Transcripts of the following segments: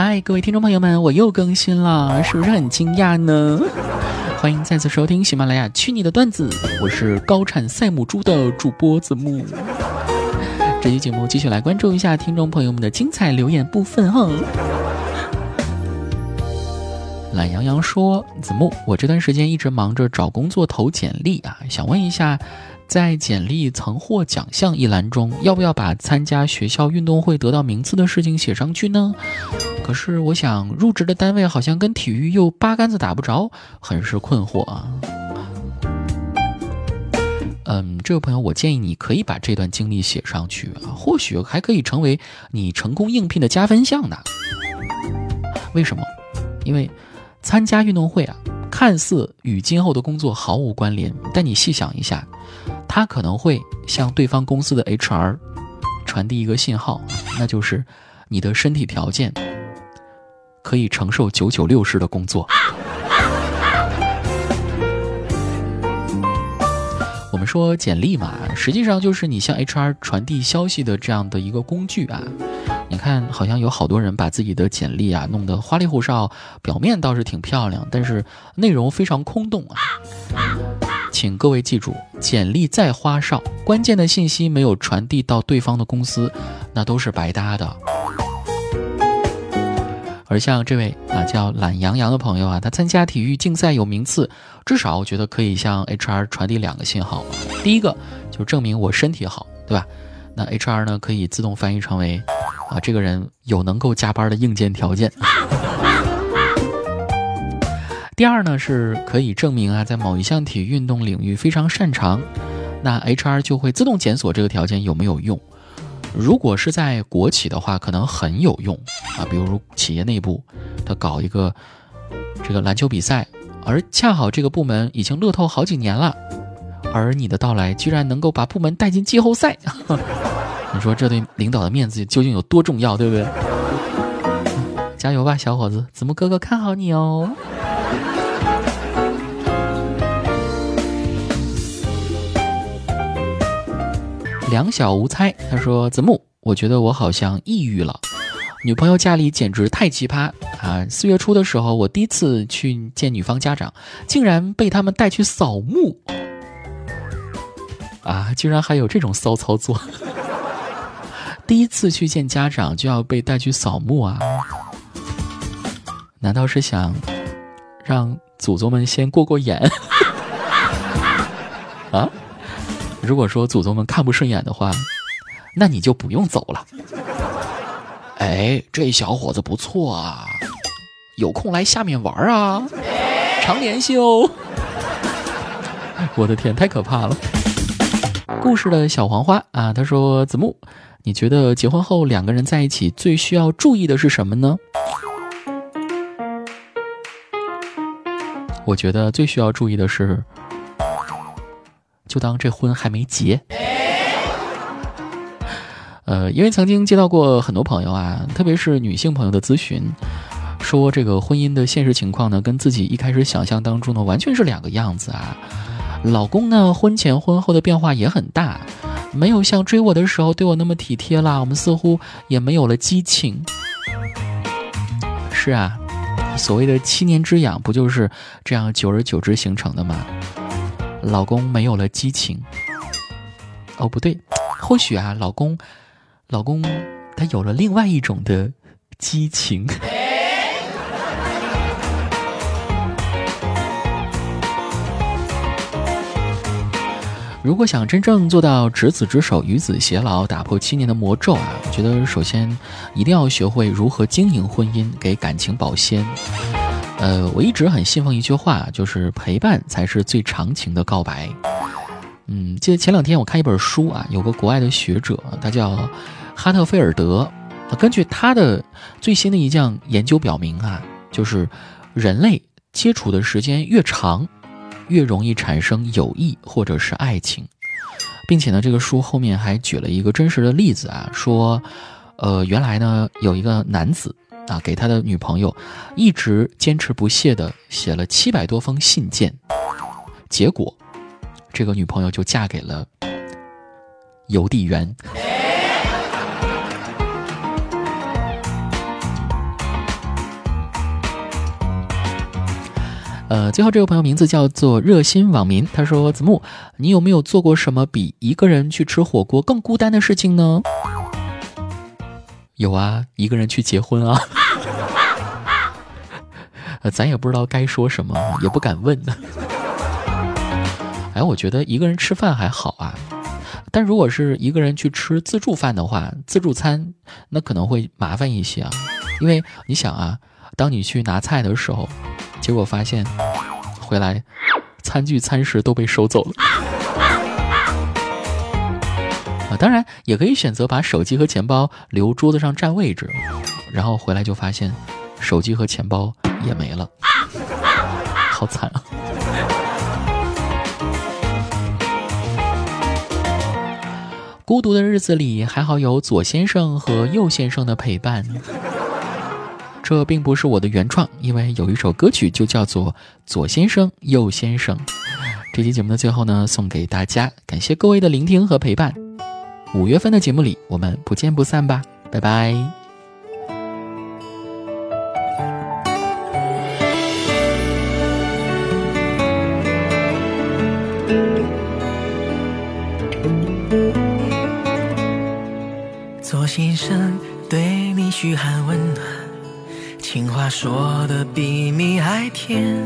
嗨，各位听众朋友们，我又更新了，是不是很惊讶呢？欢迎再次收听喜马拉雅《去你的段子》，我是高产赛母猪的主播子木。这期节目继续来关注一下听众朋友们的精彩留言部分哈。懒羊羊说：“子木，我这段时间一直忙着找工作投简历啊，想问一下，在简历曾获奖项一栏中，要不要把参加学校运动会得到名次的事情写上去呢？可是我想入职的单位好像跟体育又八竿子打不着，很是困惑啊。”嗯，这位朋友，我建议你可以把这段经历写上去啊，或许还可以成为你成功应聘的加分项呢。为什么？因为参加运动会啊，看似与今后的工作毫无关联，但你细想一下，它可能会向对方公司的 HR 传递一个信号，那就是你的身体条件可以承受九九六式的工作。我们说简历嘛，实际上就是你向 HR 传递消息的这样的一个工具啊。你看，好像有好多人把自己的简历啊弄得花里胡哨，表面倒是挺漂亮，但是内容非常空洞啊。请各位记住，简历再花哨，关键的信息没有传递到对方的公司，那都是白搭的。而像这位啊叫懒羊羊的朋友啊，他参加体育竞赛有名次，至少我觉得可以向 HR 传递两个信号。第一个就证明我身体好，对吧？那 HR 呢可以自动翻译成为啊这个人有能够加班的硬件条件。第二呢是可以证明啊在某一项体育运动领域非常擅长，那 HR 就会自动检索这个条件有没有用。如果是在国企的话，可能很有用啊。比如企业内部，他搞一个这个篮球比赛，而恰好这个部门已经乐透好几年了，而你的到来居然能够把部门带进季后赛，你说这对领导的面子究竟有多重要，对不对？加油吧，小伙子，子木哥哥看好你哦。两小无猜，他说：“子木，我觉得我好像抑郁了。女朋友家里简直太奇葩啊！四月初的时候，我第一次去见女方家长，竟然被他们带去扫墓啊！居然还有这种骚操作！第一次去见家长就要被带去扫墓啊？难道是想让祖宗们先过过眼 如果说祖宗们看不顺眼的话，那你就不用走了。哎，这小伙子不错啊，有空来下面玩啊，常联系哦。我的天，太可怕了！故事的小黄花啊，他说：“子木，你觉得结婚后两个人在一起最需要注意的是什么呢？”我觉得最需要注意的是。就当这婚还没结。呃，因为曾经接到过很多朋友啊，特别是女性朋友的咨询，说这个婚姻的现实情况呢，跟自己一开始想象当中呢，完全是两个样子啊。老公呢，婚前婚后的变化也很大，没有像追我的时候对我那么体贴啦，我们似乎也没有了激情。是啊，所谓的七年之痒，不就是这样久而久之形成的吗？老公没有了激情，哦不对，或许啊，老公，老公他有了另外一种的激情。如果想真正做到执子之手，与子偕老，打破七年的魔咒啊，我觉得首先一定要学会如何经营婚姻，给感情保鲜。呃，我一直很信奉一句话，就是陪伴才是最长情的告白。嗯，记得前两天我看一本书啊，有个国外的学者，他叫哈特菲尔德，根据他的最新的一项研究表明啊，就是人类接触的时间越长，越容易产生友谊或者是爱情，并且呢，这个书后面还举了一个真实的例子啊，说，呃，原来呢有一个男子。啊给他的女朋友一直坚持不懈的写了七百多封信件结果这个女朋友就嫁给了邮递员。呃最后这位朋友名字叫做热心网民他说子木你有没有做过什么比一个人去吃火锅更孤单的事情呢？有啊，一个人去结婚啊。呃，咱也不知道该说什么，也不敢问呢。哎，我觉得一个人吃饭还好啊，但如果是一个人去吃自助饭的话，自助餐那可能会麻烦一些啊。因为你想啊，当你去拿菜的时候，结果发现回来餐具餐食都被收走了。当然也可以选择把手机和钱包留桌子上占位置，然后回来就发现手机和钱包也没了，好惨啊！孤独的日子里，还好有左先生和右先生的陪伴。这并不是我的原创，因为有一首歌曲就叫做《左先生右先生》。这期节目的最后呢，送给大家，感谢各位的聆听和陪伴。五月份的节目里，我们不见不散吧，拜拜。左先生对你嘘寒问暖，情话说的比蜜还甜，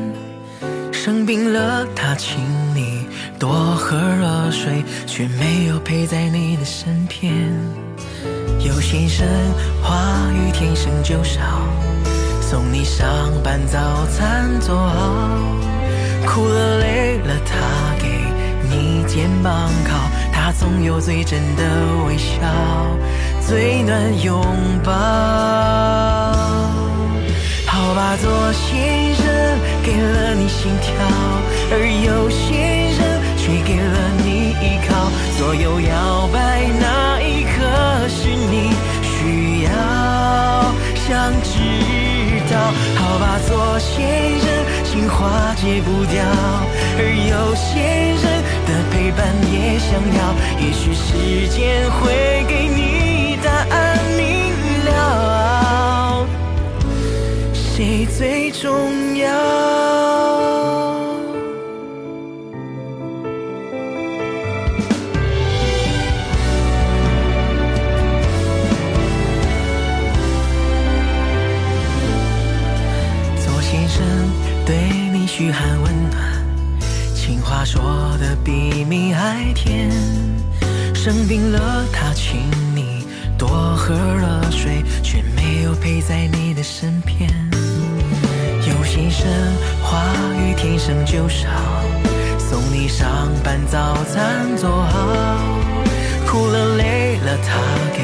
生病了他请你。多喝热水，却没有陪在你的身边。有先生话语天生就少，送你上班早餐做好。哭了累了，他给你肩膀靠，他总有最真的微笑，最暖拥抱。好吧，做先生给了你心跳，而有些人。却给了你依靠，左右摇摆那一刻是你需要想知道。好吧，做先生，情话戒不掉，而有些人的陪伴也想要。也许时间会给你答案明了，谁最重要？寒问暖，情话说的比蜜还甜。生病了，他请你多喝热水，却没有陪在你的身边。有先生话语天生就少，送你上班早餐做好。哭了累了，他给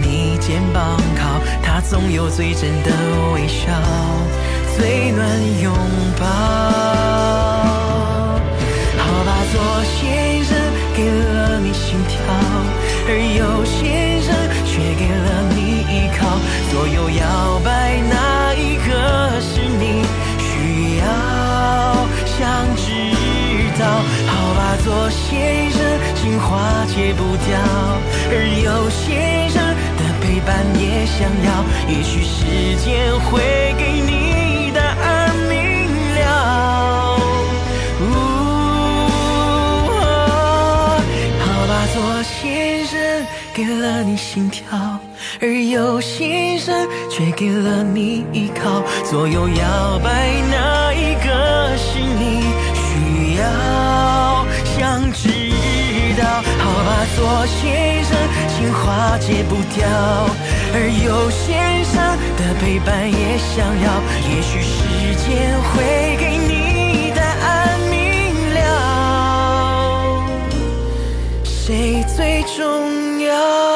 你肩膀靠，他总有最真的微笑。最暖拥抱，道？好吧，做先生情话戒不掉，而有先生的陪伴也想要。也许时间会给你答案，明了。呜，好吧，做先生。给了你心跳，而有先生却给了你依靠。左右摇摆，哪一个是你要想知道？好吧，左先生情话戒不掉，而右先生的陪伴也想要。也许时间会给你答案明了，谁最重要？